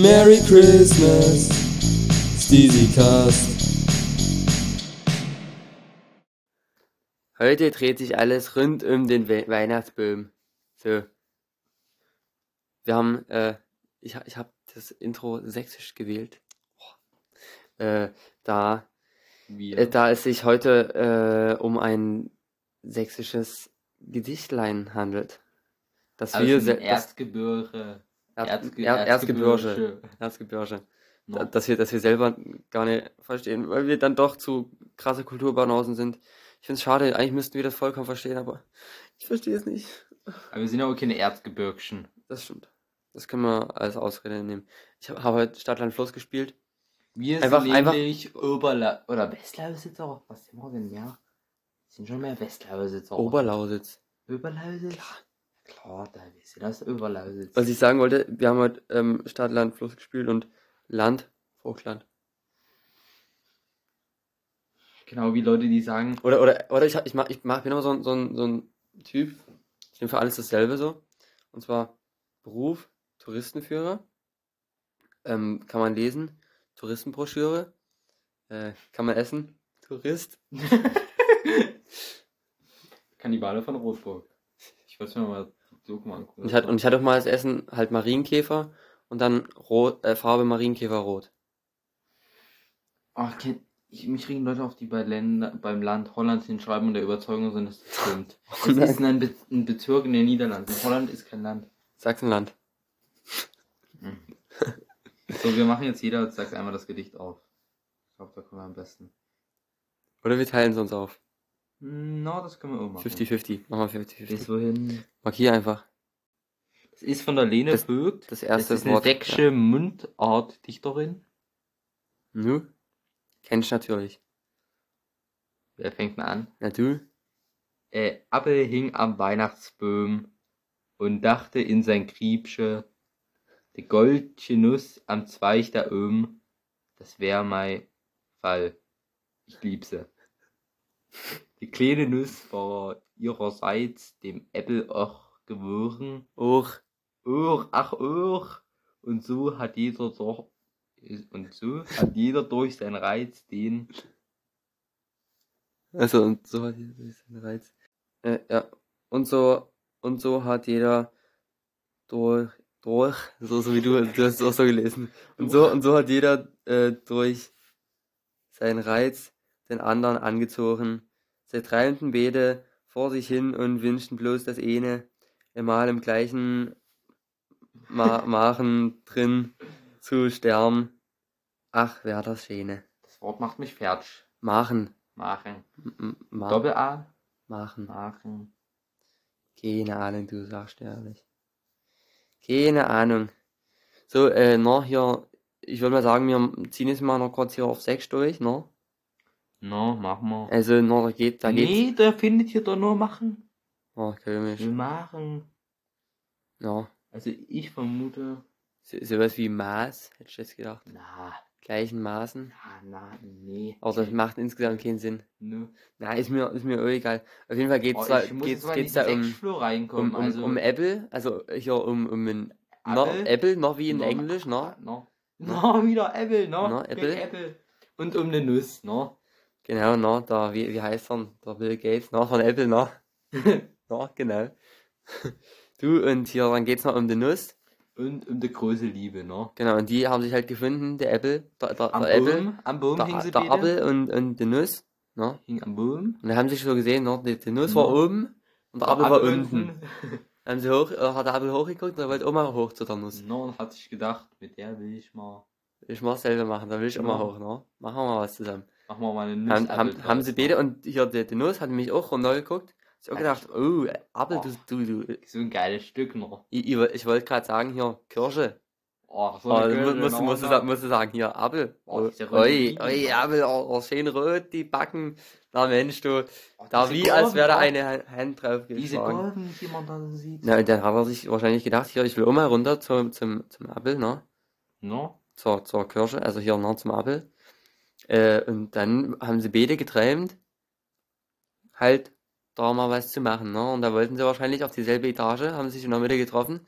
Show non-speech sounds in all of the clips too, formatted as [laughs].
Merry Christmas, Steezy Cast. Heute dreht sich alles rund um den We Weihnachtsbaum. So. Wir haben, äh, ich, ich habe das Intro sächsisch gewählt. Äh, da, äh, da es sich heute äh, um ein sächsisches Gedichtlein handelt. Das also wir se- das, Erzgebirge. Erzgebirge. Erzgebirge. No. Da- Dass wir, dass wir selber gar nicht verstehen, weil wir dann doch zu krasse Kulturbanausen sind. Ich finde es schade, eigentlich müssten wir das vollkommen verstehen, aber ich verstehe es nicht. Aber wir sind ja auch keine Erzgebirgschen. Das stimmt. Das können wir als Ausrede nehmen. Ich habe hab heute Stadtland Fluss gespielt. Wir Einfach- sind einfach- nämlich Oberla oder Westlausitzer. Was sind wir denn mehr? Sind schon mehr Westlausitzer. Oberlausitz. Oberlausitz? Klar. Klar, da wir sind aus Oberlausitz. Was ich sagen wollte, wir haben heute ähm, Stadtland Fluss gespielt und Land, Vogtland. Genau wie Leute, die sagen, Oder, oder, oder ich, ich, mach, ich mach, bin immer so ein, so, ein, so ein Typ, ich nehme für alles dasselbe so. Und zwar Beruf, Touristenführer. Ähm, kann man lesen. Touristenbroschüre. Äh, kann man essen. Tourist. [laughs] Kannibale von Rotburg. Ich wollte mir mal mal angucken. Und ich hatte, und ich hatte auch mal das Essen halt Marienkäfer und dann rot, äh, Farbe Marienkäfer rot. Ach, kenn- ich, mich regen Leute auf, die bei Länder, beim Land Holland hinschreiben und der Überzeugung sind, dass das stimmt. [laughs] Es ist ein, Be ein Bezirk in den Niederlanden. Holland ist kein Land. Sachsenland. So, wir machen jetzt jeder, sagt einmal das Gedicht auf. Ich glaube, da kommen wir am besten. Oder wir teilen es uns auf. Na, das können wir auch machen. 50-50. Machen wir 50-50. Bis wohin? Markier einfach. Das ist von der Lene Das- Vogt. Das Das erste ist eine Wort. sächsische Mundartdichterin. Nu? Kennst natürlich. Wer fängt mal an? Na du? Äh, Appel hing am Weihnachtsbaum und dachte in sein Kriebsche, de goldsche Nuss am Zweig da oben, das wär mei Fall. Ich lieb se. Die kleine Nuss war ihrerseits dem Äppel auch gewohren. Och. Och, ach och. Und so hat jeder doch, und so hat jeder durch seinen Reiz den Also, und so hat jeder durch seinen Reiz. Äh, ja. Und so, und so hat jeder durch, durch, so, so wie du, du hast es auch so gelesen. Und so, und so hat jeder, äh, durch seinen Reiz den anderen angezogen. Sie treibten beide vor sich hin und wünschten bloß das eine, einmal im gleichen Ma Machen drin zu sterben. Ach, wär das Schöne. Das Wort macht mich fertig. Machen. Machen. M- ma Doppel-A. machen. Machen. Keine Ahnung, du sagst ehrlich. Keine Ahnung. So, äh, na, hier, ich würde mal sagen, wir ziehen jetzt mal noch kurz hier auf 6 durch, ne? No, machen wir. Also, na, da geht, da geht's. nee, der findet hier doch nur machen. Oh, komisch. Wir machen. Ja, Also ich vermute. so, sowas wie Maß, hätte ich jetzt gedacht. Na, Gleichen Maßen. na, na, nee. Aber das macht insgesamt keinen Sinn. Nö. Na, ist mir, ist mir auch egal. Auf jeden Fall geht's Oh, da, geht's, geht's da um, um, um, also um Apple, also hier um, um ein, no, Apple? Noch wie in No, Englisch, ne? No. [laughs] No, wieder Apple, no. No, Apple. Apple. Und um eine Nuss, no. Genau, na, da, wie, wie heißt er? Der Bill Gates, na, von Apple, na. [laughs] na, genau. [laughs] Du, und hier, dann geht's noch um die Nuss. Und um die große Liebe, no. Genau, und die haben sich halt gefunden, der Apple, der, der, Am der Apple, am hingen der, sie der beide. Apfel und, und die Nuss, na. Hing am Baum. Und dann haben sie schon gesehen, na, die, die Nuss war Ja. oben und der Apfel war Apfel unten. [laughs] Dann haben sie hoch, äh, hat der Apfel hochgeguckt und er wollte auch mal hoch zu der Nuss. No, und hat sich gedacht, mit der will ich mal. Ich mach selber machen, da will ich auch mal Ja. hoch, ne? Machen wir mal was zusammen. Machen wir mal eine Nuss. Haben, haben, haben sie beide und hier die, die Nuss hat nämlich auch runtergeguckt. Ich hab auch gedacht, oh, Apfel, Oh. du, du, du. So ein geiles Stück noch. Ich, ich, ich wollte gerade sagen, hier, Kirsche. Oh, so Oh, eine mu- Kirsche, musst, musst, musst, musst du sagen, hier, Apfel. Oh, Oh, oi, oi, Apfel, oh, oh, schön rot, die Backen. Na Mensch, du, Oh, da wie, als Kurven, wäre da oh, eine Ha- Hand drauf Diese. Kurven, die man da sieht. Na, und dann hat er sich wahrscheinlich gedacht, hier, ich will auch mal runter zum, zum, zum Apfel, ne? No? Zur, zur Kirsche, also hier, ne, zum Apfel. Äh, und dann haben sie beide geträumt, halt da mal was zu machen, ne? Und da wollten sie wahrscheinlich auf dieselbe Etage, haben sich in der Mitte getroffen.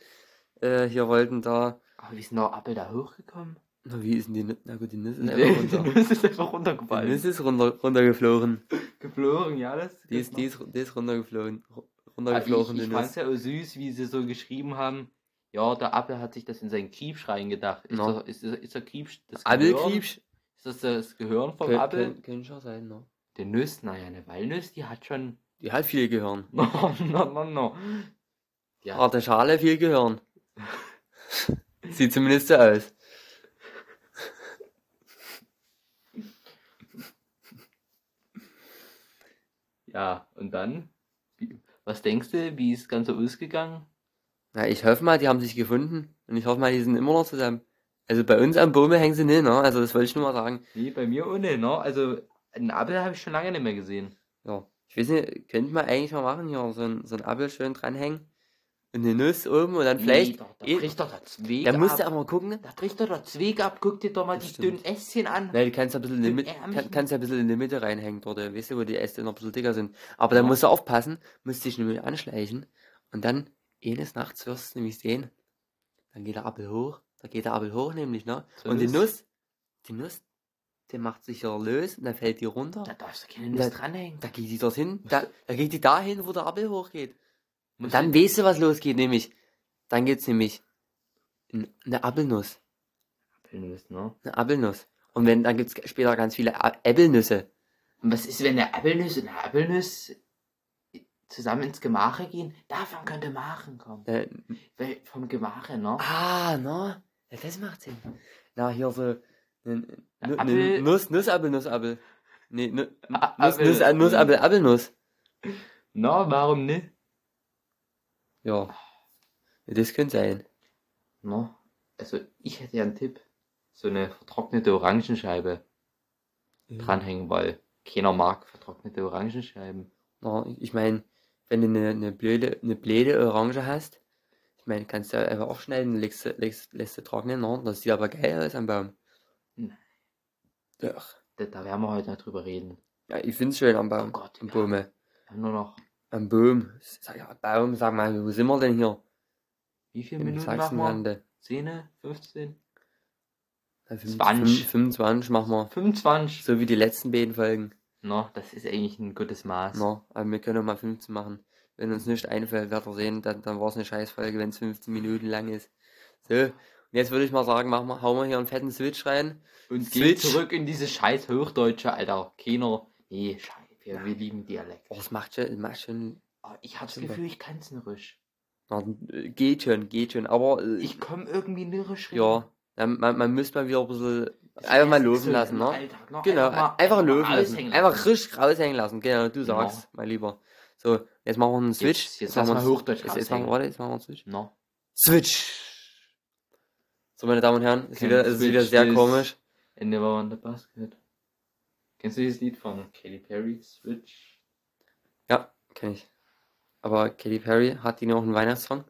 Äh, hier wollten da Aber wie ist denn der Apfel da hochgekommen? Na, wie ist denn die Nuss? Na gut, die Nuss ist Die [laughs] einfach runter. Nuss ist einfach Die runtergefallen. Nuss ist runter, runtergeflogen. geflogen, ja, das Die ist, die ist, die ist runtergeflogen. Ru- Also Runtergeflogen, ich, ich die fand's Nuss. ja auch süß, wie sie so geschrieben haben. Ja, der Apfel hat sich das in seinen Kriebsch reingedacht. Ist, No. der, ist, ist der Kriebsch das Gehirn? Ist das das Gehirn vom Kön- Apfel? kön- Könnte schon sein, ne? Der Nuss, naja, eine Walnuss, die hat schon. Die hat viel Gehirn. [laughs] No, no, no, no. Ja. Harte Schale, viel Gehirn. [laughs] Sieht zumindest so aus. [laughs] Ja, und dann? Was denkst du, wie ist das Ganze ausgegangen? Na, ich hoffe mal, die haben sich gefunden. Und ich hoffe mal, die sind immer noch zusammen. Also bei uns am Baume hängen sie nicht, ne? Also das wollte ich nur mal sagen. Nee, bei mir ohne, ne? Also, einen Apfel habe ich schon lange nicht mehr gesehen. Ja. Ich weiß nicht, könnte man eigentlich mal machen hier, so ein, so ein Apfel schön dranhängen. Und eine Nuss oben und dann vielleicht. Nee, da, da bricht doch der Zweig da musst du ab. aber mal gucken. Da bricht doch der Zweig ab. Guck dir doch mal Das die stimmt. dünnen Ästchen an. Nein, du kannst ein bisschen in die Mitte, kann, kannst ein bisschen in die Mitte reinhängen dort, weißt du, wo die Äste noch ein bisschen dicker sind. Aber dann Ja. musst du aufpassen, musst dich nämlich anschleichen und dann eines Nachts wirst du nämlich sehen, dann geht der Apfel hoch, da geht der Apfel hoch nämlich, ne? So und die Nuss. Nuss, die Nuss, die macht sich ja los und dann fällt die runter. Da darfst du keine Nuss Da- dranhängen. Da geht die dorthin, da, da geht die dahin, wo der Apfel hochgeht. Und dann weißt du, was losgeht, nämlich, dann geht's nämlich in eine Apfelnuss. Apfelnuss, ne? Eine Apfelnuss. Und wenn, dann gibt's später ganz viele A- Äpfelnüsse. Und was ist, wenn der Apfelnuss und der Apfelnuss zusammen ins Gemache gehen? Davon könnte Machen kommen. Äh, Weil vom Gemache, ne? ah, na, ja, das macht Sinn. Na, hier so, ne, Apfel- Nuss, Nussapfel, Nussapfel. Nee, Nuss, Nuss, äh, Nussapfel, Apfelnuss. Na, warum nicht? Ja. Das könnte sein. Na, also ich hätte ja einen Tipp. So eine vertrocknete Orangenscheibe dranhängen, weil keiner mag vertrocknete Orangenscheiben. Na, ich meine, wenn du eine, eine blöde, eine blöde Orange hast, ich meine, kannst du einfach aufschneiden, legst, legst, lässt du trocknen, ne? Das sieht aber geil aus am Baum. Nein. Doch. Da, da werden wir heute noch drüber reden. Ja, ich find's schön am Baum. Oh Gott, am ja. Wir haben nur noch, Am Baum. Sag ja, Baum, sag mal, wo sind wir denn hier? wie viele Im Minuten machen wir? Sachsenlande. 10, 15? Ja, fünf- 20. fünf- 25 machen wir. 25. So wie die letzten beiden Folgen. No, das ist eigentlich ein gutes Maß. No, aber wir können auch mal 15 machen. Wenn uns nicht einfällt, werdet ihr sehen, dann, dann war es eine Scheißfolge, wenn es 15 Minuten lang ist. So, und jetzt würde ich mal sagen, machen wir, hauen wir hier einen fetten Switch rein. Und geht zurück in diese scheiß Hochdeutsche, Alter. Keiner. Nee, scheiße. Wir, wir lieben Dialekt. Oh, das macht schon, das macht schon, Aber ich hab das. Gefühl, ich kann's nirrisch. na, geht schon, geht schon, aber, äh, Ich komm irgendwie nirrisch ja, dann, man, man müsste mal wieder ein bisschen, einfach mal laufen lassen, ne? Alltag? Genau, mal- einfach, mal laufen lassen. raushängen Einfach lassen. richtig raushängen lassen, genau, du Genau. sagst, mein Lieber. So, jetzt machen wir einen Switch. Jetzt- jetzt machen lass wir einen- Hochdeutsch jetzt, jetzt machen wir, warte, jetzt machen wir einen Switch. No. Switch! So, meine Damen und Herren, ist Kein wieder, ist wieder sehr komisch. And never won the basket. Kennst du dieses Lied von Katy Perry? Switch? Ja, kenn ich. Aber Katy Perry hat die noch einen Weihnachtssong?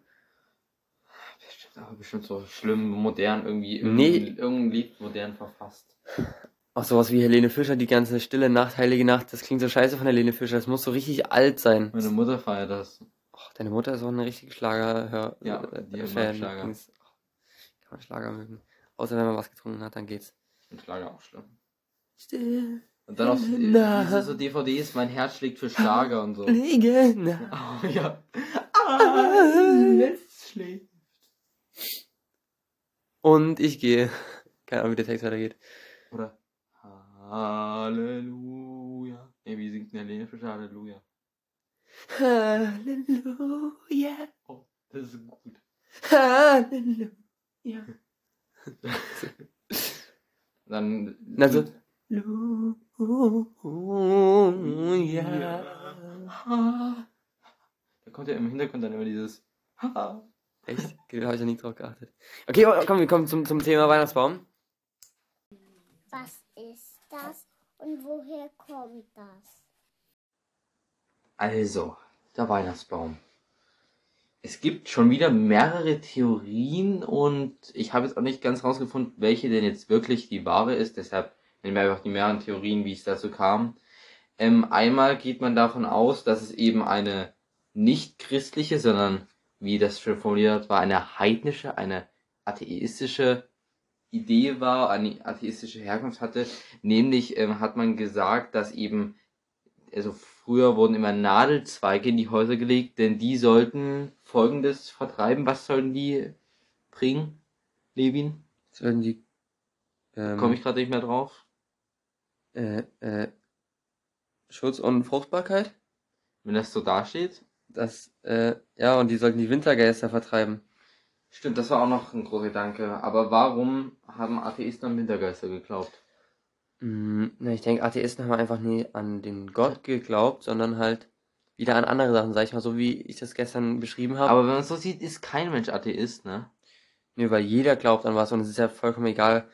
Bestimmt, aber bestimmt so schlimm, modern irgendwie. Nee. Irgendein Lied modern verfasst. Ach, sowas wie Helene Fischer, die ganze Stille Nacht, Heilige Nacht, das klingt so scheiße von Helene Fischer, das muss so richtig alt sein. Meine Mutter feiert das. Ach, deine Mutter ist auch eine richtige Schlager, hör, Ja, äh, die mag Fan. Schlager. Kann man Schlager mögen. Außer wenn man was getrunken hat, dann geht's. Ich finde Schlager auch schlimm. Still, Und dann auch diese so DVDs, mein Herz schlägt für Schlager und so. Liege. [laughs] Oh, ja. Alles schlägt. Und ich gehe. Keine Ahnung, wie der Text weitergeht. Oder Halleluja. Nee, wie singt denn Helene Fischer Halleluja? Halleluja, Oh, das ist gut. Halleluja. [laughs] Dann. Also. Halleluja. Da kommt ja im Hintergrund dann immer dieses. [laughs] Echt? Okay, da habe ich ja nie drauf geachtet. Okay, komm, wir kommen zum, zum Thema Weihnachtsbaum. Was das und woher kommt das? Also, der Weihnachtsbaum. Es gibt schon wieder mehrere Theorien und ich habe jetzt auch nicht ganz rausgefunden, welche denn jetzt wirklich die wahre ist. Deshalb nennen wir einfach die mehreren Theorien, wie es dazu kam. Ähm, einmal geht man davon aus, dass es eben eine nicht christliche, sondern wie das schon formuliert war, eine heidnische, eine atheistische Idee war, eine atheistische Herkunft hatte. Nämlich ähm, hat man gesagt, dass eben, also früher wurden immer Nadelzweige in die Häuser gelegt, denn die sollten folgendes vertreiben. Was sollten die bringen, Levin? Sollen die. Ähm, Komme ich gerade nicht mehr drauf. äh, äh, Schutz und Fruchtbarkeit? Wenn das so dasteht. Das, äh, ja, und die sollten die Wintergeister vertreiben. Stimmt, das war auch noch ein großer Gedanke. Aber warum haben Atheisten an Wintergeister geglaubt? Mm, na, ich denke, Atheisten haben einfach nie an den Gott geglaubt, sondern halt wieder an andere Sachen, sag ich mal, so wie ich das gestern beschrieben habe. Aber wenn man es so sieht, ist kein Mensch Atheist, ne? Nee, weil jeder glaubt an was und es ist ja vollkommen egal,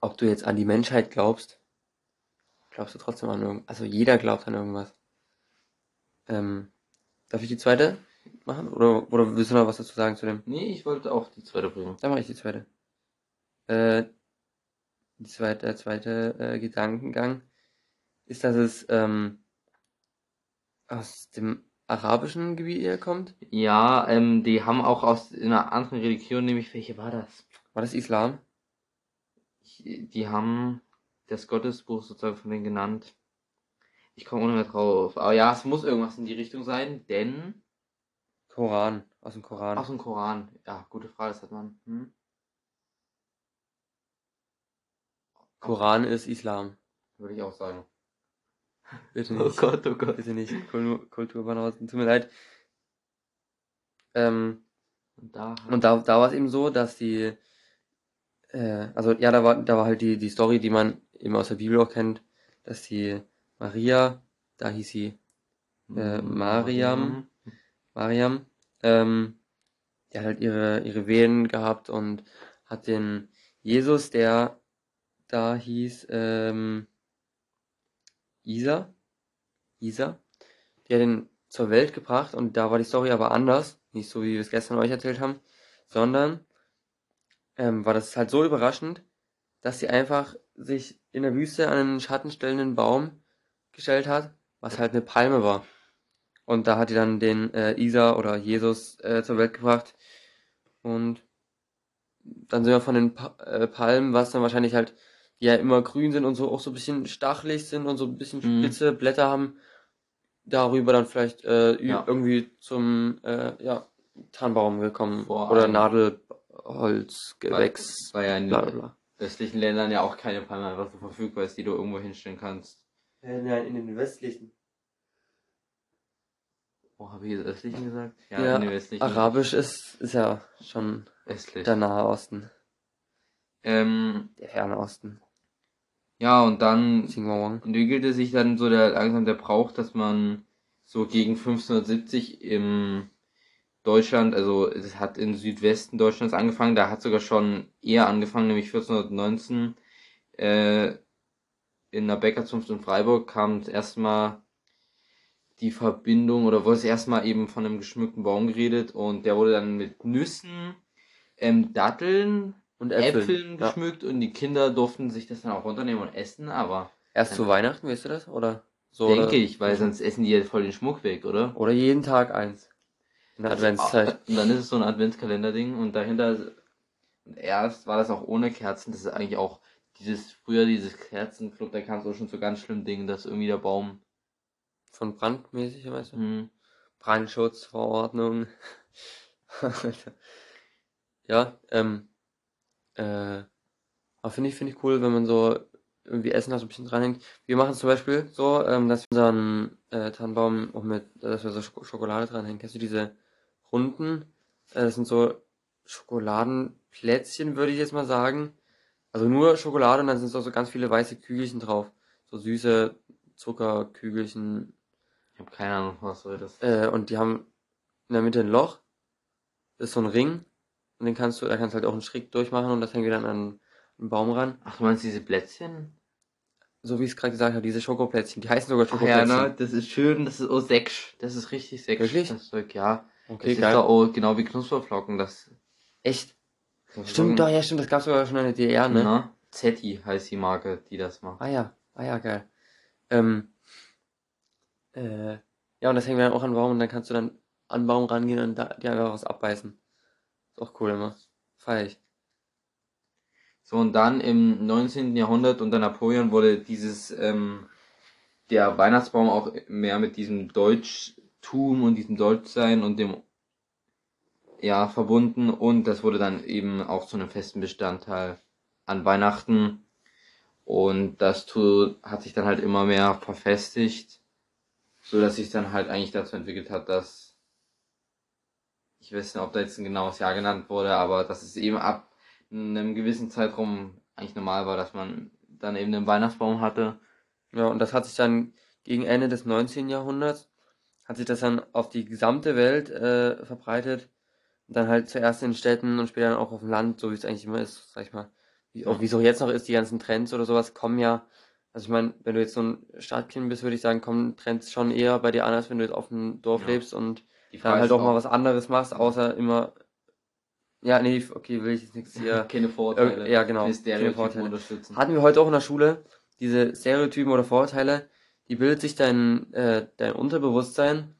ob du jetzt an die Menschheit glaubst. Glaubst du trotzdem an irgendwas? Also jeder glaubt an irgendwas. Ähm, darf ich die zweite machen? Oder, oder willst du noch was dazu sagen zu dem? Nee, ich wollte auch die zweite bringen. Dann mache ich die zweite. Äh, die zweite, der zweite äh, Gedankengang ist, dass es ähm, aus dem arabischen Gebiet eher kommt. Ja, ähm, die haben auch aus einer anderen Religion, nämlich welche war das? War das Islam? Die haben das Gottesbuch sozusagen von denen genannt. Ich komme ohne mehr drauf. Aber ja, es muss irgendwas in die Richtung sein, denn Koran. Aus dem Koran. aus dem Koran. Ja, gute Frage, das hat man. Hm? Koran ist Islam. Würde ich auch sagen. Bitte [laughs] Oh nicht. Gott, oh Gott. Bitte nicht. Kultur, Kulturbanausen. Tut mir leid. Ähm, Und da, und da, da war es eben so, dass die, äh, also ja, da war, da war halt die, die Story, die man eben aus der Bibel auch kennt, dass die Maria, da hieß sie äh, Mariam. Mariam, ähm, die hat halt ihre, ihre Wehen gehabt und hat den Jesus, der da hieß, ähm, Isa, Isa, die hat ihn zur Welt gebracht und da war die Story aber anders, nicht so wie wir es gestern euch erzählt haben, sondern ähm, war das halt so überraschend, dass sie einfach sich in der Wüste an einen schattenstellenden Baum gestellt hat, was halt eine Palme war. Und da hat die dann den äh, Isa oder Jesus äh, zur Welt gebracht. Und dann sind wir von den pa äh, Palmen, was dann wahrscheinlich halt, die ja immer grün sind und so auch so ein bisschen stachelig sind und so ein bisschen Mhm. spitze Blätter haben, darüber dann vielleicht äh, Ja. irgendwie zum äh, ja, Tannenbaum gekommen. Vor oder allem- Nadelholz, Gewächs, Weil ja in bla bla bla. östlichen Ländern ja auch keine Palme einfach so verfügbar ist, die du irgendwo hinstellen kannst. Nein, in den westlichen. Wo habe ich jetzt östlichen gesagt? Ja, in den westlichen. Arabisch ist, ist ja schon Östlich. der Nahe Osten, Ähm, der Ferne Osten. ja, und dann entwickelte sich dann so der langsam der Brauch, dass man so gegen 1570 im Deutschland, also es hat im Südwesten Deutschlands angefangen, da hat sogar schon eher angefangen, nämlich 1419 äh, in der Bäckerzunft in Freiburg kam das erste Mal die Verbindung oder wurde es erstmal eben von einem geschmückten Baum geredet und der wurde dann mit Nüssen, ähm, Datteln, Und Äpfeln, Äpfeln. ja. geschmückt und die Kinder durften sich das dann auch runternehmen und essen, aber Erst zu Weihnachten, weißt du das? Oder so? denke oder, ich, weil sonst essen die ja voll den Schmuck weg, oder? Oder jeden Tag eins. In der Adventszeit. [laughs] Und dann ist es so ein Adventskalender-Ding und dahinter, und erst war das auch ohne Kerzen, das ist eigentlich auch dieses, früher dieses Kerzenclub, da kam es auch schon zu ganz schlimmen Dingen, dass irgendwie der Baum, Von brandmäßig, weißt du? hm, Brandschutzverordnung. [laughs] ja, ähm, äh, aber finde ich, finde ich cool, wenn man so irgendwie Essen da so ein bisschen dranhängt. Wir machen es zum Beispiel so, ähm, dass wir unseren äh, Tannenbaum auch mit, dass wir so Schoko Schokolade dranhängen. Kennst du diese runden? Äh, das sind so Schokoladenplätzchen, würde ich jetzt mal sagen. Also nur Schokolade und dann sind so, so ganz viele weiße Kügelchen drauf. So süße Zuckerkügelchen, ich habe keine Ahnung, was soll das. äh, und die haben in der Mitte ein Loch. Das ist so ein Ring. Und den kannst du, da kannst du halt auch einen Schräg durchmachen und das hängen wir dann an einen Baum ran. Ach, du meinst diese Plätzchen? So wie ich es gerade gesagt habe, diese Schokoplätzchen. Die heißen sogar Ach ja, Schokoplätzchen. ne, das ist schön, das ist auch säcksch. Das ist richtig säcksch. Wirklich? Das Zeug, ja. Das Okay, ist geil. doch auch genau wie Knusperflocken, das. Echt? das Stimmt, doch, ja, stimmt. Das gab's sogar schon in der DDR, ne? Na, Zetti heißt die Marke, die das macht. Ah ja, ah ja, geil. Ähm, äh, ja, und das wir dann auch an Baum und dann kannst du dann an Baum rangehen und da, dir einfach was abbeißen. Ist auch cool immer. Feier ich. So, und dann im 19. Jahrhundert unter Napoleon wurde dieses, ähm, der Weihnachtsbaum auch mehr mit diesem Deutschtum und diesem Deutschsein und dem, ja, verbunden und das wurde dann eben auch zu einem festen Bestandteil an Weihnachten und das hat sich dann halt immer mehr verfestigt, so dass sich dann halt eigentlich dazu entwickelt hat, dass ich weiß nicht, ob da jetzt ein genaues Jahr genannt wurde, aber dass es eben ab einem gewissen Zeitraum eigentlich normal war, dass man dann eben einen Weihnachtsbaum hatte. Ja, und das hat sich dann gegen Ende des 19. Jahrhunderts, hat sich das dann auf die gesamte Welt äh, verbreitet. Und dann halt zuerst in Städten und später dann auch auf dem Land, so wie es eigentlich immer ist, sag ich mal. Wie, auch wie es auch jetzt noch ist, die ganzen Trends oder sowas kommen ja. Also ich meine, wenn du jetzt so ein Stadtkind bist, würde ich sagen, kommen Trends schon eher bei dir an, als wenn du jetzt auf dem Dorf Ja. lebst und dann halt ist auch mal was anderes machst, außer immer. Ja, nee, okay, will ich jetzt nichts hier. [laughs] keine Vorteile. Äh, ja, genau, keine Vorteile. unterstützen. Hatten wir heute auch in der Schule diese Stereotypen oder Vorurteile, die bildet sich dein, äh, dein Unterbewusstsein,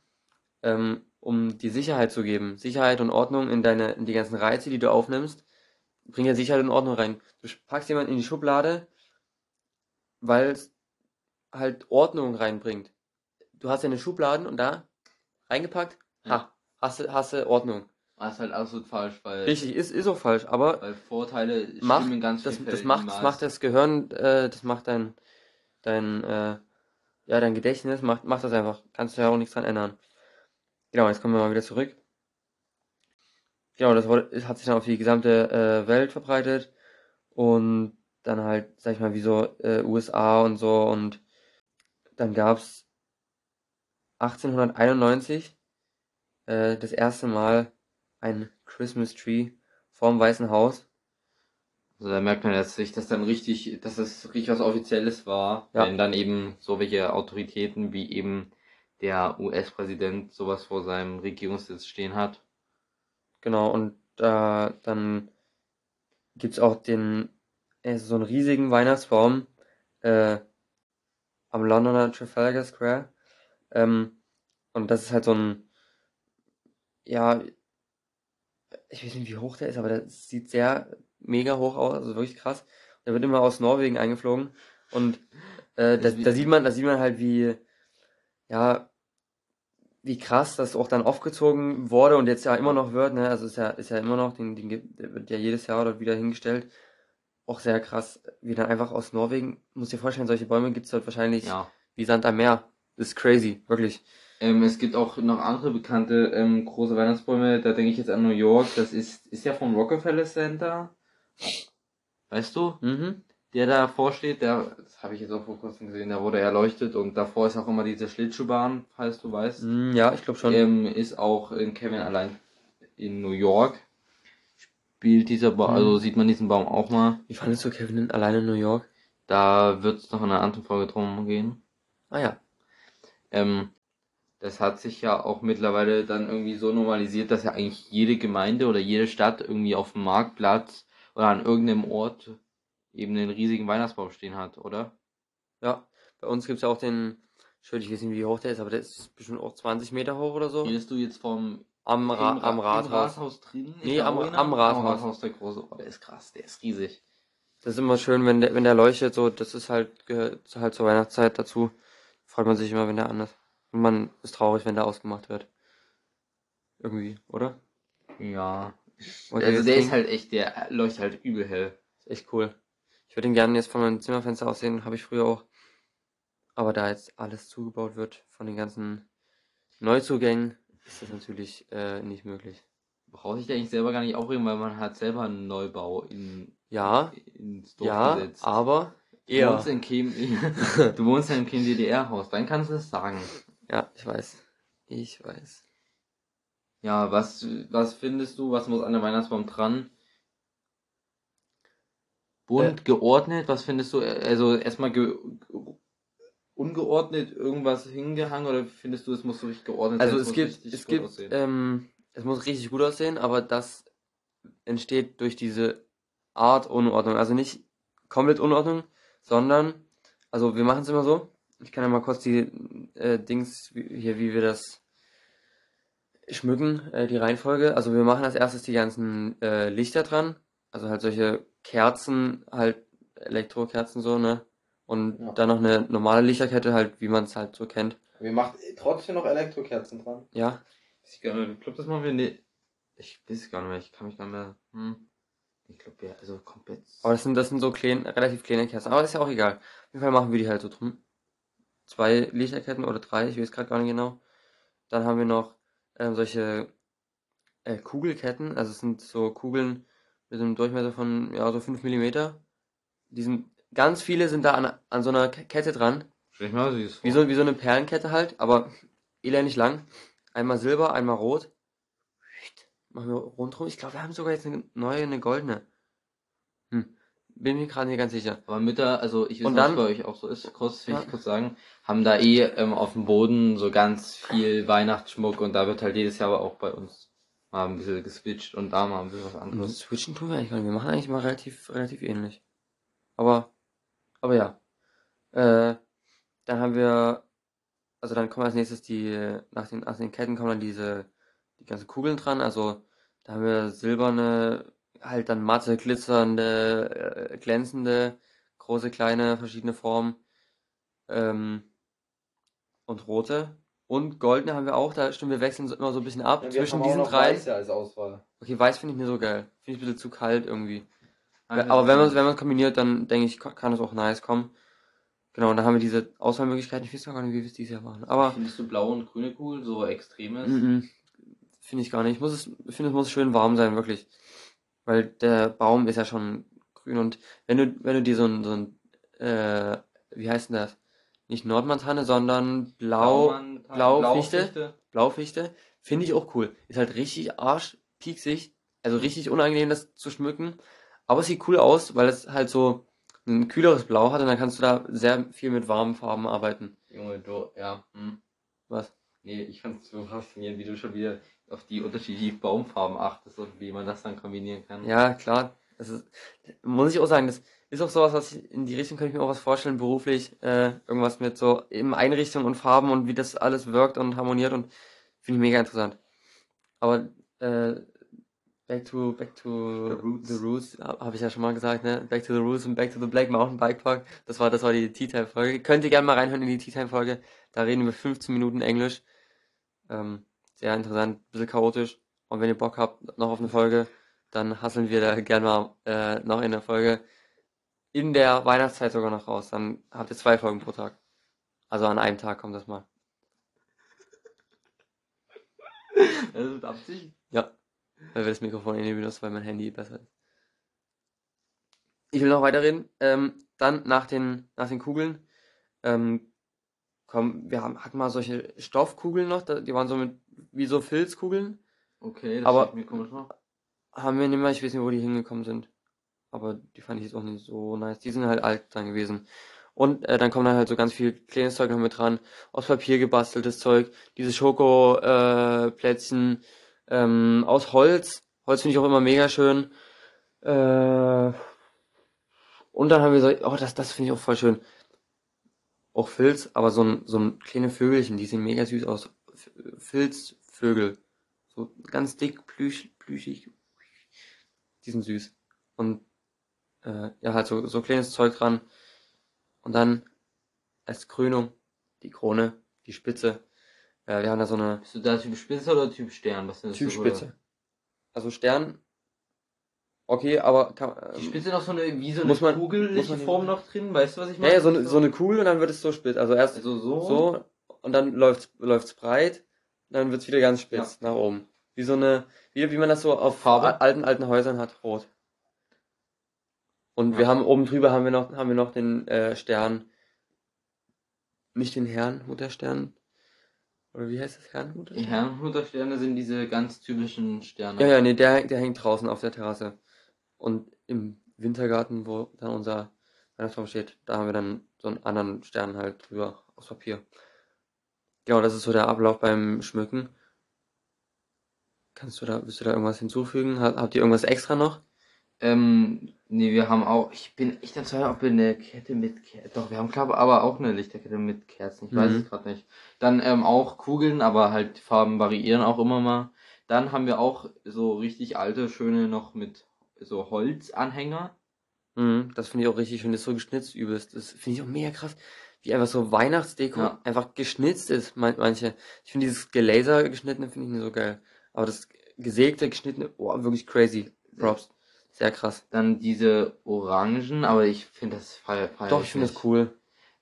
ähm, um die Sicherheit zu geben. Sicherheit und Ordnung in deine, in die ganzen Reize, die du aufnimmst, bringt ja Sicherheit und Ordnung rein. Du packst jemanden in die Schublade, weil es halt Ordnung reinbringt. Du hast ja eine Schubladen und da reingepackt, Ja. ha, hast du, hast du Ordnung. Das ist halt absolut falsch, weil, Richtig, ist, ist auch falsch, aber weil Vorteile macht, stimmen ganz das, das macht, das macht das Gehirn, äh, das macht dein, dein, äh, ja, dein Gedächtnis, macht, macht das einfach. Kannst du ja auch nichts dran ändern. Genau, jetzt kommen wir mal wieder zurück. Genau, das hat sich dann auf die gesamte äh, Welt verbreitet und dann halt, sag ich mal, wie so äh, USA und so und dann gab's 1891 äh, das erste Mal ein Christmas Tree vorm Weißen Haus. Also da merkt man, dass sich das dann richtig, dass das richtig was Offizielles war, Ja. wenn dann eben so welche Autoritäten wie eben der US-Präsident sowas vor seinem Regierungssitz stehen hat. Genau, und äh, dann gibt's auch den, äh, so einen riesigen Weihnachtsbaum äh, am Londoner Trafalgar Square. Ähm, und das ist halt so ein, ja, ich weiß nicht, wie hoch der ist, aber der sieht sehr mega hoch aus, also wirklich krass. Der wird immer aus Norwegen eingeflogen. Und äh, da, da sieht man, da sieht man halt, wie, ja, wie krass das auch dann aufgezogen wurde und jetzt ja immer noch wird, ne? Also ist ja, ist ja immer noch, den, den gibt- der wird ja jedes Jahr dort wieder hingestellt. Auch sehr krass, wie dann einfach aus Norwegen, muss dir vorstellen, solche Bäume gibt's dort wahrscheinlich Ja. wie Sand am Meer. Das ist crazy, wirklich. Ähm, es gibt auch noch andere bekannte ähm, große Weihnachtsbäume, da denke ich jetzt an New York, das ist, ist ja vom Rockefeller Center. Weißt du? Mhm. Der da vorsteht, der, das habe ich jetzt auch vor kurzem gesehen, da wurde erleuchtet und davor ist auch immer diese Schlittschuhbahn, falls du weißt. Mm, Ja, ich glaube schon. Ähm, ist auch in Kevin allein in New York. Spielt dieser Baum, Mhm. also sieht man diesen Baum auch mal. Wie fandest du Kevin in- alleine in New York? Da wird es noch in einer anderen Folge drum gehen. Ah ja. Ähm, das hat sich ja auch mittlerweile dann irgendwie so normalisiert, dass ja eigentlich jede Gemeinde oder jede Stadt irgendwie auf dem Marktplatz oder an irgendeinem Ort eben einen riesigen Weihnachtsbaum stehen hat, oder? Ja. Bei uns gibt's ja auch den, ich weiß nicht, wie hoch der ist, aber der ist bestimmt auch 20 Meter hoch oder so. Redest du jetzt vom Am, Ra im am Ra- Rathaus. Im Rathaus drin? Nee, am- einer? am Rathaus. Am Rathaus der große. Oh, der ist krass, der ist riesig. Das ist immer schön, wenn der, wenn der leuchtet, so, das ist halt, gehört halt zur Weihnachtszeit dazu. Freut man sich immer, wenn der an ist. Und man ist traurig, wenn der ausgemacht wird. Irgendwie, oder? Ja. Ihr Also der ist halt echt, der leuchtet halt übel hell. Ist echt cool. Ich würde ihn gerne jetzt von meinem Zimmerfenster aus sehen, habe ich früher auch. Aber da jetzt alles zugebaut wird von den ganzen Neuzugängen, ist das natürlich äh, nicht möglich. Braucht sich eigentlich selber gar nicht aufregen, weil man hat selber einen Neubau in, Ja, ins Dorf ja, gesetzt. aber Du eher. wohnst in Kem, [laughs] du wohnst ja im Kem DDR-Haus, dann kannst du es sagen. Ja, ich weiß. Ich weiß. Ja, was, was findest du, was muss an der Weihnachtsbaum dran? Bunt, Äh. geordnet, was findest du, also erstmal ge ungeordnet irgendwas hingehangen oder findest du, es muss so richtig geordnet Also sein? es muss gibt, es gut gibt, ähm, es muss richtig gut aussehen, aber das entsteht durch diese Art Unordnung. Also nicht komplett Unordnung, sondern, also wir machen es immer so. Ich kann ja mal kurz die äh, Dings hier, wie wir das schmücken, äh, die Reihenfolge. Also wir machen als erstes die ganzen äh, Lichter dran. also halt solche Kerzen, halt Elektrokerzen so, ne? Und Ja. dann noch eine normale Lichterkette, halt, wie man es halt so kennt. Wir macht trotzdem noch Elektrokerzen dran. Ja, Ich glaube, das machen wir nicht. Ich weiß gar nicht mehr, ich kann mich gar nicht mehr. Hm. Ich glaube, wir, also komplett. aber das sind, das sind so klein, relativ kleine Kerzen. Aber das ist ja auch egal. Auf jeden Fall machen wir die halt so drum. Zwei Lichterketten oder drei, ich weiß gerade gar nicht genau. Dann haben wir noch ähm, solche äh, Kugelketten, also es sind so Kugeln mit einem Durchmesser von ja so 5 mm. Die sind, ganz viele sind da an, an so einer Ke- Kette dran. Stell ich mal süß vor. Wie so, wie so eine Perlenkette halt, aber elendig lang. Einmal silber, einmal rot. Machen wir rundherum. Ich glaube, wir haben sogar jetzt eine neue, eine goldene. Hm. Bin mir gerade nicht ganz sicher. Aber Mütter, also ich weiß Und nicht, dann- bei euch auch so ist, kurz, will Ja. ich kurz sagen, haben da eh ähm, auf dem Boden so ganz viel Weihnachtsschmuck und da wird halt jedes Jahr aber auch bei uns mal ein bisschen geswitcht und da mal ein bisschen was Und anderes. switchen tun wir eigentlich gar nicht. Wir machen eigentlich mal relativ, relativ ähnlich. Aber, aber ja. Äh, dann haben wir, also dann kommen als nächstes die, nach den, nach den Ketten kommen dann diese, die ganzen Kugeln dran. Also da haben wir silberne, halt dann matte, glitzernde, äh, glänzende, große, kleine, verschiedene Formen. Ähm, und rote. Und goldene haben wir auch, da stimmt, wir wechseln immer so ein bisschen ab Ja, zwischen diesen drei. Weiße als Auswahl. Okay, weiß finde ich nicht so geil. Finde ich ein bisschen zu kalt irgendwie. Aber wenn man es wenn kombiniert, dann denke ich, kann es auch nice kommen. Genau, und dann haben wir diese Auswahlmöglichkeiten. Ich weiß gar nicht, wie wir es dieses Jahr waren. Aber Findest du blau und grüne cool, so extremes? mhm, finde ich gar nicht. Ich muss es, ich finde, es muss schön warm sein, wirklich. Weil der Baum ist ja schon grün und wenn du, wenn du dir so ein, so ein äh, wie heißt denn das? Nicht Nordmantanne, sondern Blau, Blaufichte. Blaufichte, finde ich auch cool. Ist halt richtig arschpieksig, also richtig unangenehm, das zu schmücken. Aber es sieht cool aus, weil es halt so ein kühleres Blau hat und dann kannst du da sehr viel mit warmen Farben arbeiten. Junge, du, ja. Hm. Was? Nee, ich fand's so faszinierend, wie du schon wieder auf die unterschiedlichen Baumfarben achtest und wie man das dann kombinieren kann. Ja, klar. Das ist, muss ich auch sagen, das ist auch sowas, was ich, in die Richtung könnte ich mir auch was vorstellen, beruflich, äh, irgendwas mit so eben Einrichtung und Farben und wie das alles wirkt und harmoniert und finde ich mega interessant. Aber, äh, back to, back to The roots. the roots habe ich ja schon mal gesagt, ne? Back to the roots und back to the Black Mountain Bike Park. Das war, das war die Tea Time Folge. Könnt ihr gerne mal reinhören in die Tea Time Folge. Da reden wir 15 Minuten Englisch. Ähm, sehr interessant, ein bisschen chaotisch. Und wenn ihr Bock habt noch auf eine Folge, dann hasseln wir da gerne mal äh, noch in der Folge in der Weihnachtszeit sogar noch raus. Dann habt ihr zwei Folgen pro Tag. Also an einem Tag kommt das mal. Das ist Absicht. Ja. Weil wir das Mikrofon eh nicht benutzen, weil mein Handy besser ist. Ich will noch weiterreden. Ähm, dann nach den, nach den Kugeln. Ähm, komm, wir haben, hatten mal solche Stoffkugeln noch, die waren so mit, wie so Filzkugeln. Okay, das Aber- mir komisch vor. Haben wir nicht mehr, ich weiß nicht, wo die hingekommen sind. Aber die fand ich jetzt auch nicht so nice. Die sind halt alt dann gewesen. Und äh, dann kommt dann halt so ganz viel kleines Zeug noch mit dran. Aus Papier gebasteltes Zeug. Diese Schoko-Plätzchen. Äh, ähm, aus Holz. Holz finde ich auch immer mega schön. Äh, und dann haben wir so, oh, das, das finde ich auch voll schön. Auch Filz, aber so ein, so ein kleine Vögelchen, die sehen mega süß aus. Filzvögel. So ganz dick, plüsch, plüschig. Die sind süß. Und äh, ja, halt so, so kleines Zeug dran. Und dann als Krönung die Krone, die Spitze. Äh, wir haben da so eine Bist du da Typ Spitze oder Typ Stern? Was findest Typ oder? Spitze. Also Stern. Okay, aber kann, ähm, Die Spitze noch so eine, wie so eine Muss man- kugelige Form noch drin, weißt du, was ich ja, meine? ja, so, eine, so eine Kugel und dann wird es so spitz. Also erst Also so. so und dann läuft's läuft's breit, dann wird's wieder ganz spitz nach oben. Wie so eine, wie, wie man das so auf Farbe? alten alten Häusern hat, rot. Und Ja. wir haben oben drüber haben wir noch haben wir noch den äh, Stern, nicht den Herrnhuter-Stern. Oder wie heißt das Herrnhuter? Die Herrnhuter Sterne sind diese ganz typischen Sterne. Ja, ja, nee, der, hängt- der hängt draußen auf der Terrasse. Und im Wintergarten, wo dann unser Weihnachtsbaum steht, da haben wir dann so einen anderen Stern halt drüber aus Papier. Genau, das ist so der Ablauf beim Schmücken. Kannst du da, willst du da irgendwas hinzufügen? Ha- Habt ihr irgendwas extra noch? Ähm, nee, wir haben auch, ich bin echt am Zweifel, ob wir eine Kette mit Kerzen, doch, wir haben glaube aber auch eine Lichterkette mit Kerzen, ich weiß Mhm. es gerade nicht. Dann ähm, auch Kugeln, aber halt die Farben variieren auch immer mal. Dann haben wir auch so richtig alte, schöne noch mit so Holzanhänger. Mhm, das finde ich auch richtig schön, das ist so geschnitzt übelst. Das finde ich auch mega krass, wie einfach so Weihnachtsdeko Ja. einfach geschnitzt ist, man, manche. Ich finde dieses Gelaser geschnittene finde ich nicht so geil. Aber das gesägte, geschnittene, oh, wirklich crazy. Props. Sehr krass. Dann diese Orangen, aber ich finde das feier, feier Doch, ich finde das cool.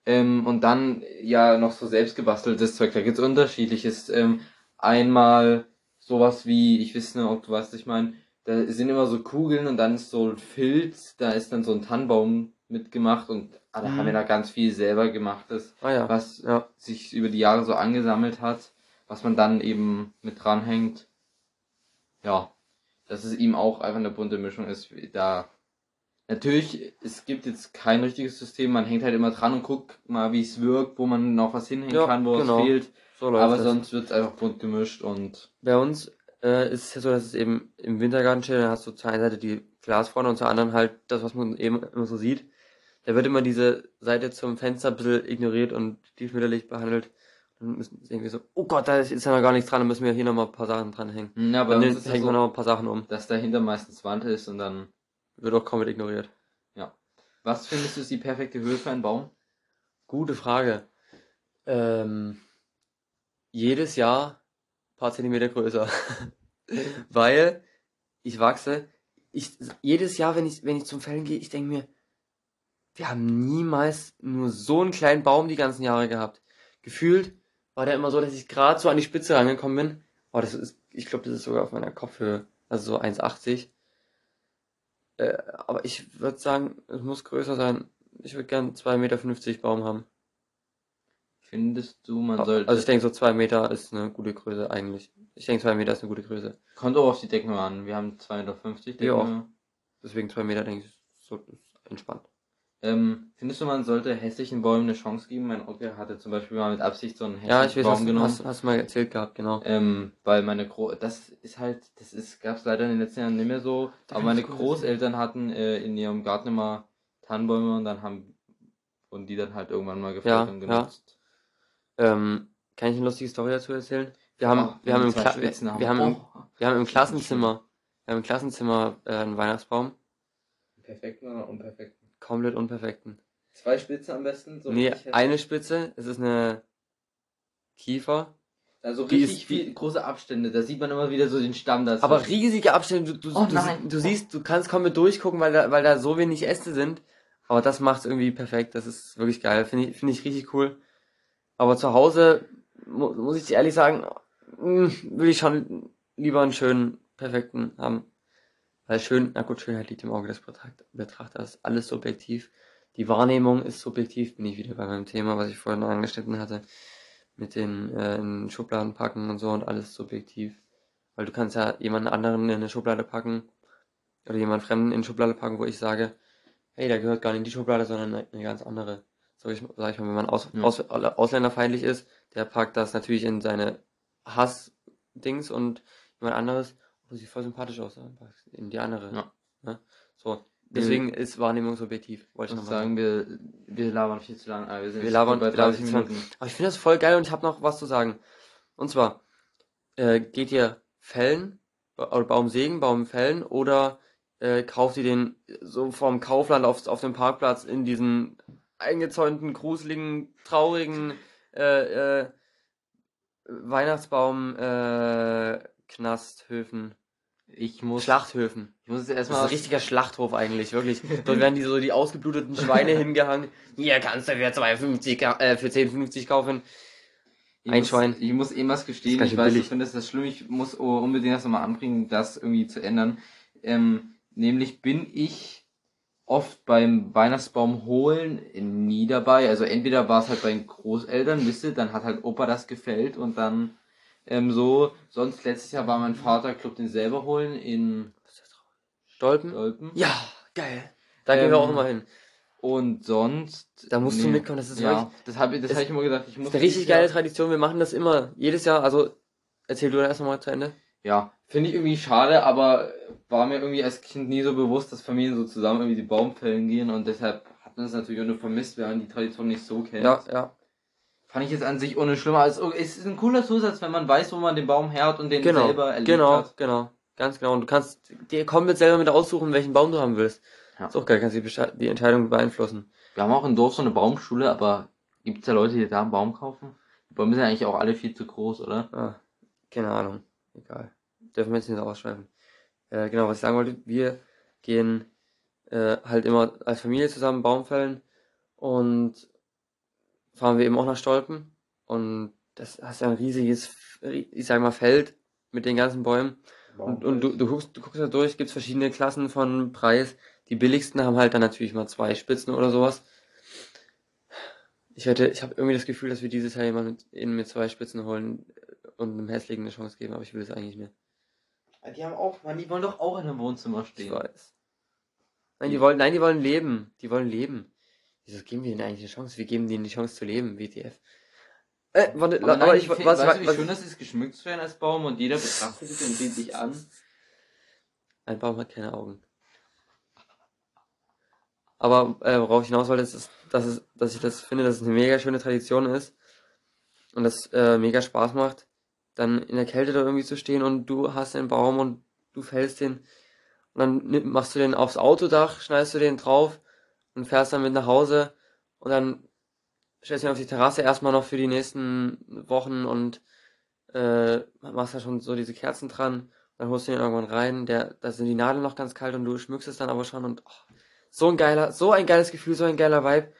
Ähm, und dann ja noch so selbst gebasteltes Zeug. Da gibt's unterschiedliches. Ähm, einmal sowas wie, ich weiß nicht, ob du weißt, was ich meine, da sind immer so Kugeln und dann ist so ein Filz, da ist dann so ein Tannenbaum mitgemacht und ah, da Mhm. haben wir da ganz viel selber gemachtes, Ah ja. was Ja. sich über die Jahre so angesammelt hat, was man dann eben mit dranhängt. Ja, dass es ihm auch einfach eine bunte Mischung ist, wie da Natürlich, es gibt jetzt kein richtiges System, man hängt halt immer dran und guckt mal, wie es wirkt, wo man noch was hinhängen Ja, kann, wo genau. es fehlt. So Aber das. sonst wird es einfach bunt gemischt und Bei uns äh, ist es ja so, dass es eben im Wintergarten steht, dann hast du zur einen Seite die Glasfront und zur anderen halt das, was man eben immer so sieht. Da wird immer diese Seite zum Fenster ein bisschen ignoriert und stiefmütterlich behandelt. Dann müssen wir irgendwie so, oh Gott, da ist ja noch gar nichts dran, dann müssen wir hier nochmal ein paar Sachen dranhängen. ja, Dann uns ist es hängen wir so, noch ein paar Sachen um. dass dahinter meistens Wand ist und dann. Wird auch komplett ignoriert. Was findest du ist die perfekte Höhe für einen Baum? Gute Frage. Ähm, jedes Jahr ein paar Zentimeter größer. [laughs] Weil ich wachse. Ich, jedes Jahr, wenn ich, wenn ich zum Fällen gehe, ich denke mir, wir haben niemals nur so einen kleinen Baum die ganzen Jahre gehabt. Gefühlt war der immer so, dass ich gerade so an die Spitze rangekommen bin. Oh, das ist, ich glaube, das ist sogar auf meiner Kopfhöhe. Also so 1,80. Äh, aber ich würde sagen, es muss größer sein. Ich würde gern 2,50 Meter Baum haben. Findest du, man sollte. Also ich denke, so 2 Meter ist eine gute Größe eigentlich. Ich denke, 2 Meter ist eine gute Größe. kommt auch auf die Decken an. Wir haben 250 Decken. Ja. Deswegen 2 Meter denke ich, so ist entspannt. Ähm, findest du, man sollte hässlichen Bäumen eine Chance geben? Mein Onkel hatte zum Beispiel mal mit Absicht so einen hässlichen Ja, ich weiß, Baum hast, genommen. hast, hast du mal erzählt gehabt, genau. Ähm, weil meine Gro das ist halt, das ist, gab's leider in den letzten Jahren nicht mehr so. Da Aber meine Großeltern hatten äh, in ihrem Garten immer Tannenbäume und dann haben und die dann halt irgendwann mal gefällt Ja, und ja. genutzt. Ähm, kann ich eine lustige Story dazu erzählen? Wir haben, Ach, wir haben im, Kla wir, wir haben im, Oh, wir haben im Klassenzimmer, wir haben im Klassenzimmer äh, einen Weihnachtsbaum. Perfekten oder unperfekten? Komplett unperfekten. Zwei Spitzen am besten? So nee, eine Spitze, es ist eine Kiefer. Also Die richtig ist- viel große Abstände, da sieht man immer wieder so den Stamm dazu. Aber riesige Abstände, du, du, Oh du, du siehst, du kannst kaum mit durchgucken, weil da, weil da so wenig Äste sind. Aber das macht's irgendwie perfekt. Das ist wirklich geil. Finde ich, finde ich richtig cool. Aber zu Hause, mu muss ich dir ehrlich sagen, mh, will ich schon lieber einen schönen, perfekten haben. Weil schön, na gut, Schönheit liegt im Auge des Betracht- Betrachters. Alles subjektiv. Die Wahrnehmung ist subjektiv, bin ich wieder bei meinem Thema, was ich vorhin angeschnitten hatte. Mit den äh, in Schubladen packen und so und alles subjektiv. Weil du kannst ja jemanden anderen in eine Schublade packen oder jemand Fremden in eine Schublade packen, wo ich sage, hey, der gehört gar nicht in die Schublade, sondern eine, eine ganz andere. So ich, sag ich mal, wenn man aus, Ja. aus, ausländerfeindlich ist, der packt das natürlich in seine Hass-Dings und jemand anderes, oh, sieht voll sympathisch aus, in die andere. Ja. Ne? So, deswegen ist Wahrnehmung subjektiv, wollte ich nochmal sagen. wir, wir labern viel zu lang. aber Wir, Wir labern- bei wir labern 30 viel zu lang. Minuten. Aber ich finde das voll geil und ich habe noch was zu sagen. Und zwar, äh, geht ihr fällen, oder Baum sägen, Baum fällen oder äh, kauft ihr den so vom Kaufland auf, auf dem Parkplatz in diesen eingezäunten, gruseligen, traurigen äh, äh, Weihnachtsbaum äh, Knasthöfen, Ich muss, Schlachthöfen. ich muss jetzt Das ist erstmal ein richtiger Schlachthof eigentlich, wirklich. Dort werden die so die ausgebluteten Schweine [laughs] hingehangen. Hier kannst du für 2,50 ka- äh, für 10,50 kaufen. Ich Ein muss, Schwein. Ich muss eh was gestehen, Das ich weiß, billig. ich finde das ist schlimm, ich muss unbedingt das nochmal anbringen, das irgendwie zu ändern. Ähm, nämlich bin ich oft beim Weihnachtsbaum holen nie dabei. Also entweder war es halt bei den Großeltern, wisst ihr, dann hat halt Opa das gefällt und dann ähm, so. Sonst letztes Jahr war mein Vater, glaub den selber holen in Stolpen? Stolpen. Ja, geil. Da gehen wir Ähm, auch immer hin. Und sonst. Da musst du mitkommen, das ist ja, wirklich- das habe ich, das hab ich immer gedacht. Ich muss Das ist eine richtig dieses Jahr- geile Tradition. Wir machen das immer. Jedes Jahr. Also, erzähl du erst nochmal zu Ende. Ja, finde ich irgendwie schade, aber war mir irgendwie als Kind nie so bewusst, dass Familien so zusammen irgendwie die Baumfällen gehen und deshalb hat man es natürlich auch nur vermisst, wenn man die Tradition nicht so kennt. Ja, ja. Fand ich jetzt an sich ohne schlimmer. Also, es ist ein cooler Zusatz, wenn man weiß, wo man den Baum her hat und den Genau. selber erlebt Genau, hat. genau. Ganz genau. Und du kannst dir komplett selber mit aussuchen, welchen Baum du haben willst. Ja. Ist auch geil, kannst die, die Entscheidung beeinflussen. Wir haben auch im Dorf so eine Baumschule, aber gibt's da Leute, die da einen Baum kaufen? Die Bäume sind eigentlich auch alle viel zu groß, oder? Ah, keine Ahnung. Egal. Dürfen wir jetzt nicht ausschweifen. Äh, genau, was ich sagen wollte, wir gehen äh, halt immer als Familie zusammen Baum fällen und fahren wir eben auch nach Stolpen. Und das hast ja ein riesiges, ich sag mal, Feld mit den ganzen Bäumen. Und, und du, du guckst, du guckst da durch, gibt's verschiedene Klassen von Preis. Die billigsten haben halt dann natürlich mal zwei Spitzen oder sowas. Ich hätte, ich habe irgendwie das Gefühl, dass wir dieses Jahr jemanden mit, in mit zwei Spitzen holen und einem hässlichen eine Chance geben, aber ich will es eigentlich nicht. Die haben auch, man, die wollen doch auch in einem Wohnzimmer Ich stehen. weiß. Nein, die wollen, nein, die wollen leben. Die wollen leben. Wieso geben wir denen eigentlich eine Chance? Wir geben denen die Chance zu leben, WTF. Äh, warte, Aber, nein, aber ich, was, was, weißt du, wie was, schön das ist, geschmückt zu werden als Baum und jeder betrachtet dich und sieht dich an. Ein Baum hat keine Augen. Aber äh, worauf ich hinaus wollte, ist, dass, es, dass ich das finde, dass es eine mega schöne Tradition ist und das äh, mega Spaß macht, dann in der Kälte da irgendwie zu stehen und du hast den Baum und du fällst den und dann machst du den aufs Autodach, schneidest du den drauf und fährst dann mit nach Hause und dann stellst du ihn auf die Terrasse erstmal noch für die nächsten Wochen und äh, machst da schon so diese Kerzen dran dann holst du ihn irgendwann rein, der, da sind die Nadeln noch ganz kalt und du schmückst es dann aber schon und oh, so ein geiler, so ein geiles Gefühl, so ein geiler Vibe.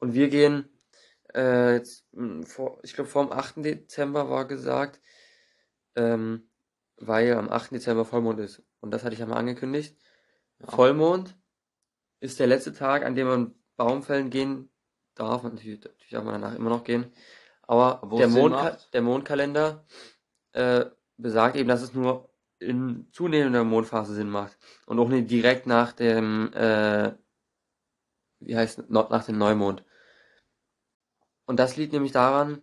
Und wir gehen, äh, jetzt, mh, vor, ich glaube vor dem 8. Dezember war gesagt, ähm, weil am 8. Dezember Vollmond ist. Und das hatte ich ja mal angekündigt. Ja. Vollmond ist der letzte Tag, an dem man Baumfällen gehen darf. Natürlich, natürlich darf man danach immer noch gehen. Aber der, Mondka der Mondkalender äh, besagt eben, dass es nur in zunehmender Mondphase Sinn macht. Und auch nicht direkt nach dem, äh, wie heißt nach dem Neumond. Und das liegt nämlich daran,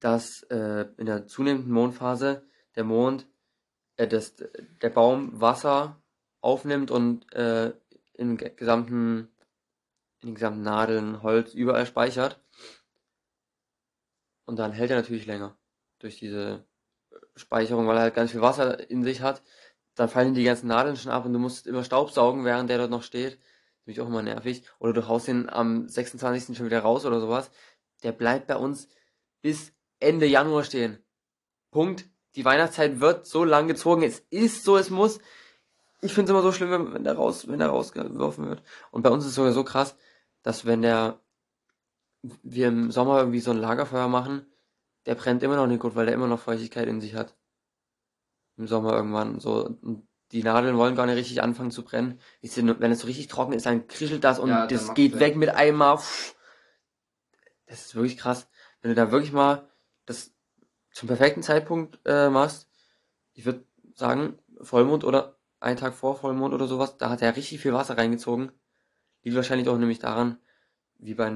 dass äh, in der zunehmenden Mondphase der Mond, äh, das, der Baum Wasser aufnimmt und äh, in ge- gesamten, in den gesamten Nadeln, Holz, überall speichert. Und dann hält er natürlich länger durch diese Speicherung, weil er halt ganz viel Wasser in sich hat. Dann fallen die ganzen Nadeln schon ab und du musst immer Staubsaugen, während der dort noch steht. Nämlich auch immer nervig. Oder du haust ihn am 26. schon wieder raus oder sowas. Der bleibt bei uns bis Ende Januar stehen. Punkt. Die Weihnachtszeit wird so lang gezogen. Es ist so, es muss. Ich finde es immer so schlimm, wenn, wenn der raus, wenn der rausgeworfen wird. Und bei uns ist es sogar so krass, dass wenn der, wir im Sommer irgendwie so ein Lagerfeuer machen, der brennt immer noch nicht gut, weil der immer noch Feuchtigkeit in sich hat. Im Sommer irgendwann. So, die Nadeln wollen gar nicht richtig anfangen zu brennen. Wisst ihr, Wenn es so richtig trocken ist, dann krischelt das und Ja, das geht weg. weg mit einmal. Das ist wirklich krass. Wenn du da wirklich mal das zum perfekten Zeitpunkt äh, machst, ich würde sagen, Vollmond oder einen Tag vor Vollmond oder sowas, da hat er richtig viel Wasser reingezogen. Liegt wahrscheinlich auch nämlich daran, wie bei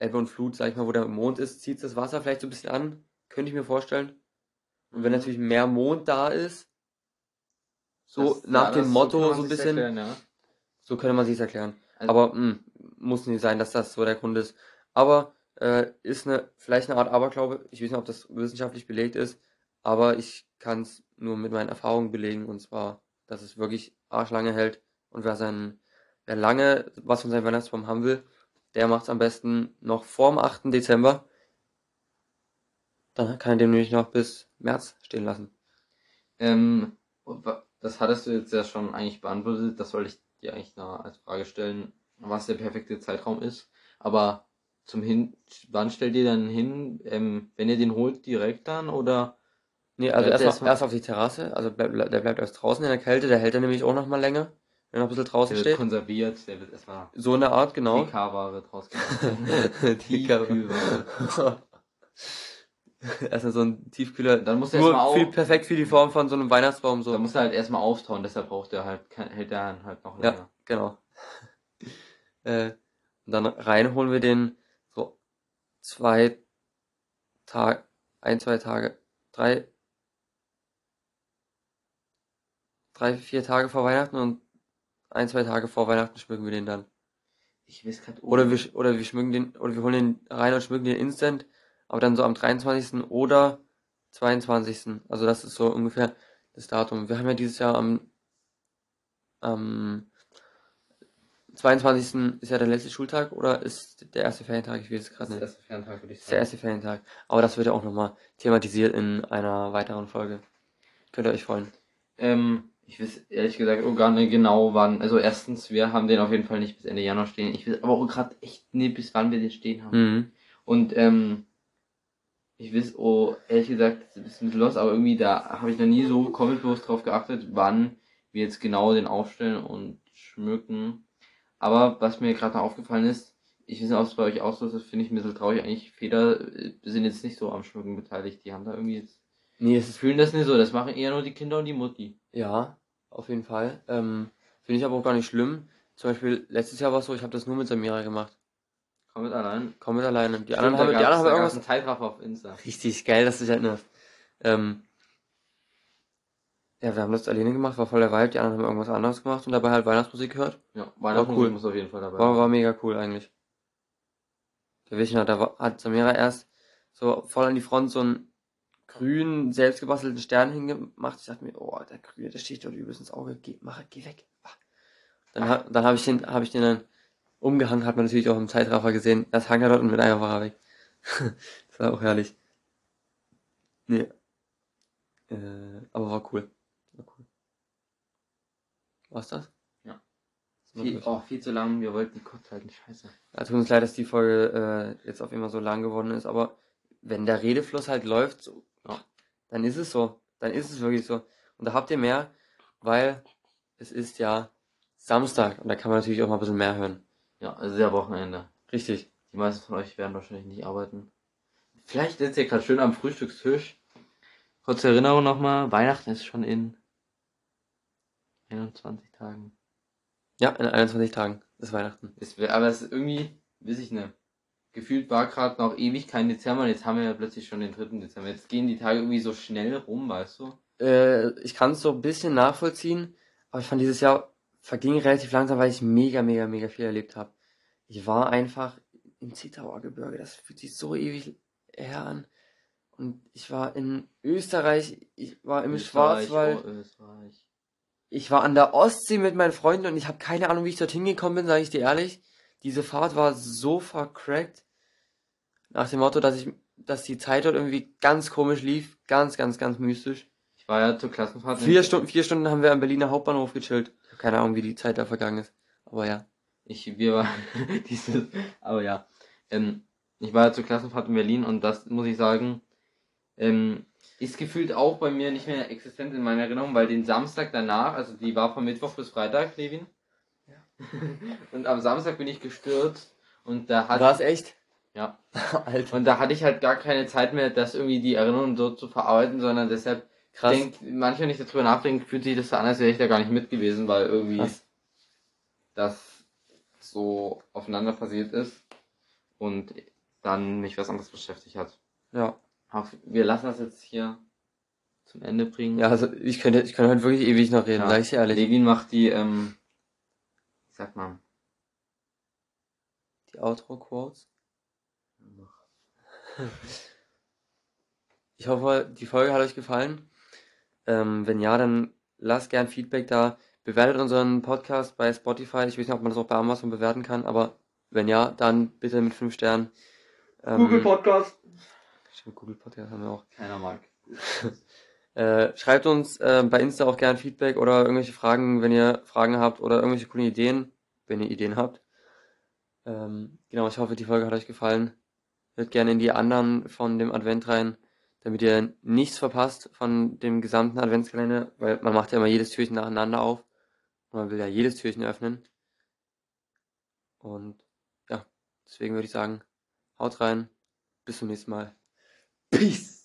Ebbe und Flut, sag ich mal, wo der Mond ist, zieht das Wasser vielleicht so ein bisschen an. Könnte ich mir vorstellen. Und wenn Mhm. natürlich mehr Mond da ist, so Das- nach ja, dem Motto, man so ein bisschen, erklären, ja. so könnte man sich's erklären. Also- Aber mh, muss nicht sein, dass das so der Grund ist. Aber äh, ist eine vielleicht eine Art Aberglaube. Ich weiß nicht, ob das wissenschaftlich belegt ist, aber ich kann es nur mit meinen Erfahrungen belegen und zwar, dass es wirklich arschlange hält und wer sein, wer lange was von seinem Weihnachtsbaum haben will, der macht's am besten noch vorm 8. Dezember. Dann kann er den nämlich noch bis März stehen lassen. Ähm, das hattest du jetzt ja schon eigentlich beantwortet. Das wollte ich dir eigentlich noch als Frage stellen, was der perfekte Zeitraum ist. Aber zum Hin, wann stellt ihr dann hin, ähm, wenn ihr den holt, direkt dann oder? Nee, also erst, der auf, erstmal- erst auf die Terrasse, also bleib, der bleibt erst draußen in der Kälte, der hält er nämlich auch noch mal länger, wenn er noch ein bisschen draußen Der wird steht. konserviert, der wird erstmal So eine Art, genau. TK-Ware draus gemacht. [laughs] Tiefkühlware. [laughs] Erstmal so ein Tiefkühler. Dann muss er erstmal viel perfekt für die Form von so einem Weihnachtsbaum so. Da muss er halt erstmal auftauen, deshalb braucht er halt, hält er dann halt noch Ja. länger. Genau. [laughs] äh, und dann rein holen wir den so zwei Tage, ein, zwei Tage, drei, drei, vier Tage vor Weihnachten und ein, zwei Tage vor Weihnachten schmücken wir den dann. Ich weiß grad Oder wir, oder wir schmücken den, oder wir holen den rein und schmücken den instant, aber dann so am 23. oder 22. Also das ist so ungefähr das Datum. Wir haben ja dieses Jahr am, am 22. ist ja der letzte Schultag oder ist der erste Ferientag? Ich weiß es Das gerade ist der nicht. erste Ferntag, würde ich ist der sagen. erste Ferientag. Aber das wird ja auch nochmal thematisiert in einer weiteren Folge. Könnt ihr euch freuen. Ähm, ich weiß ehrlich gesagt auch gar nicht genau wann. Also erstens, wir haben den auf jeden Fall nicht bis Ende Januar stehen. Ich weiß aber auch gerade echt nicht, bis wann wir den stehen haben. Mhm. Und ähm, ich weiß auch, ehrlich gesagt, das ist ein bisschen los, aber irgendwie da habe ich noch nie so komplett bewusst drauf geachtet, wann wir jetzt genau den aufstellen und schmücken. Aber was mir gerade noch aufgefallen ist, ich weiß nicht, ob es bei euch auch so ist, das finde ich ein bisschen traurig. Eigentlich, Feder äh, sind jetzt nicht so am Schmücken beteiligt. Die haben da irgendwie jetzt, Nee, ist fühlen das nicht so. Das machen eher nur die Kinder und die Mutti. Ja, auf jeden Fall. Ähm, Finde ich aber auch gar nicht schlimm. Zum Beispiel, letztes Jahr war es so, ich habe das nur mit Samira gemacht. Komm mit allein. Komm mit alleine. Die anderen haben, die anderen haben irgendwas. einen Zeitraffer auf Insta. Richtig geil, dass du dich erinnerst. Ähm, ja, wir haben das alleine gemacht, war voll der Vibe. Die anderen haben irgendwas anderes gemacht und dabei halt Weihnachtsmusik gehört. Ja, Weihnachtsmusik cool. muss auf jeden Fall dabei War, sein. war mega cool eigentlich. Der Wichner, da war, hat Samira erst so voll an die Front so einen grünen, selbstgebastelten Stern hingemacht. Ich dachte mir, oh, der grüne, der sticht dort übelst ins Auge. Geh, mach, geh weg. Dann, dann habe ich den, habe ich den dann umgehangen, hat man natürlich auch im Zeitraffer gesehen. Das hang er dort und mit einer war er weg. [laughs] das war auch herrlich. Nee. Äh, aber war cool. War cool. War's das? Ja. Viel, oh, viel zu lang, wir wollten die kurz halten, scheiße. Ja, tut uns leid, dass die Folge äh, jetzt auf immer so lang geworden ist, aber wenn der Redefluss halt läuft, so, Ja. dann ist es so. Dann ist es wirklich so. Und da habt ihr mehr, weil es ist ja Samstag und da kann man natürlich auch mal ein bisschen mehr hören. Ja, es ist ja Wochenende. Richtig. Die meisten von euch werden wahrscheinlich nicht arbeiten. Vielleicht sitzt ihr gerade schön am Frühstückstisch. Kurze Erinnerung nochmal, Weihnachten ist schon in 21 Tagen. Ja, in 21 Tagen ist Weihnachten. Wär, aber es ist irgendwie, weiß ich nicht. Gefühlt war gerade noch ewig kein Dezember und jetzt haben wir ja plötzlich schon den 3. Dezember. Jetzt gehen die Tage irgendwie so schnell rum, weißt du? Äh, ich kann es so ein bisschen nachvollziehen, aber ich fand dieses Jahr verging relativ langsam, weil ich mega, mega, mega viel erlebt habe. Ich war einfach im Zittauer Gebirge, das fühlt sich so ewig her an. Und ich war in Österreich, ich war im Österreich, Schwarzwald, Oh, Österreich. ich war an der Ostsee mit meinen Freunden und ich habe keine Ahnung, wie ich dorthin gekommen bin, sage ich dir ehrlich. Diese Fahrt war so vercrackt. Nach dem Motto, dass ich, dass die Zeit dort irgendwie ganz komisch lief, ganz, ganz, ganz mystisch. Ich war ja zur Klassenfahrt. in- Vier Stunden, vier Stunden haben wir am Berliner Hauptbahnhof gechillt. Ich habe keine Ahnung, wie die Zeit da vergangen ist. Aber ja. Ich, wir waren, [laughs] dieses, aber ja. Ähm, ich war ja zur Klassenfahrt in Berlin und das muss ich sagen, ähm, ist gefühlt auch bei mir nicht mehr existent in meiner Erinnerung, weil den Samstag danach, also die war von Mittwoch bis Freitag, Levin. [laughs] und am Samstag bin ich gestürzt und da hat, War es echt? ja, [laughs] Alter. und da hatte ich halt gar keine Zeit mehr, das irgendwie die Erinnerung so zu verarbeiten, sondern deshalb Krass. denk, manchmal, wenn ich darüber nachdenke, fühlt sich das so an, als wäre ich da gar nicht mit gewesen, weil irgendwie Krass. das so aufeinander passiert ist und dann mich was anderes beschäftigt hat. Ja. Aber wir lassen das jetzt hier zum Ende bringen. Ja, also ich könnte, ich könnte heute wirklich ewig noch reden, Ja. sag ich dir ehrlich. Levin macht die, ähm, sag mal, Die Outro-Quotes. [laughs] Ich hoffe, die Folge hat euch gefallen. Ähm, wenn ja, dann lasst gern Feedback da. Bewertet unseren Podcast bei Spotify. Ich weiß nicht, ob man das auch bei Amazon bewerten kann, aber wenn ja, dann bitte mit 5 Sternen. Ähm, Podcast. Stimmt, Google Podcast haben wir auch. Keiner mag. [laughs] Äh, schreibt uns äh, bei Insta auch gern Feedback oder irgendwelche Fragen, wenn ihr Fragen habt oder irgendwelche coolen Ideen, wenn ihr Ideen habt. Ähm, genau, ich hoffe, die Folge hat euch gefallen. Hört gerne in die anderen von dem Advent rein, damit ihr nichts verpasst von dem gesamten Adventskalender, weil man macht ja immer jedes Türchen nacheinander auf. Und man will ja jedes Türchen öffnen. Und ja, deswegen würde ich sagen, haut rein. Bis zum nächsten Mal. Peace!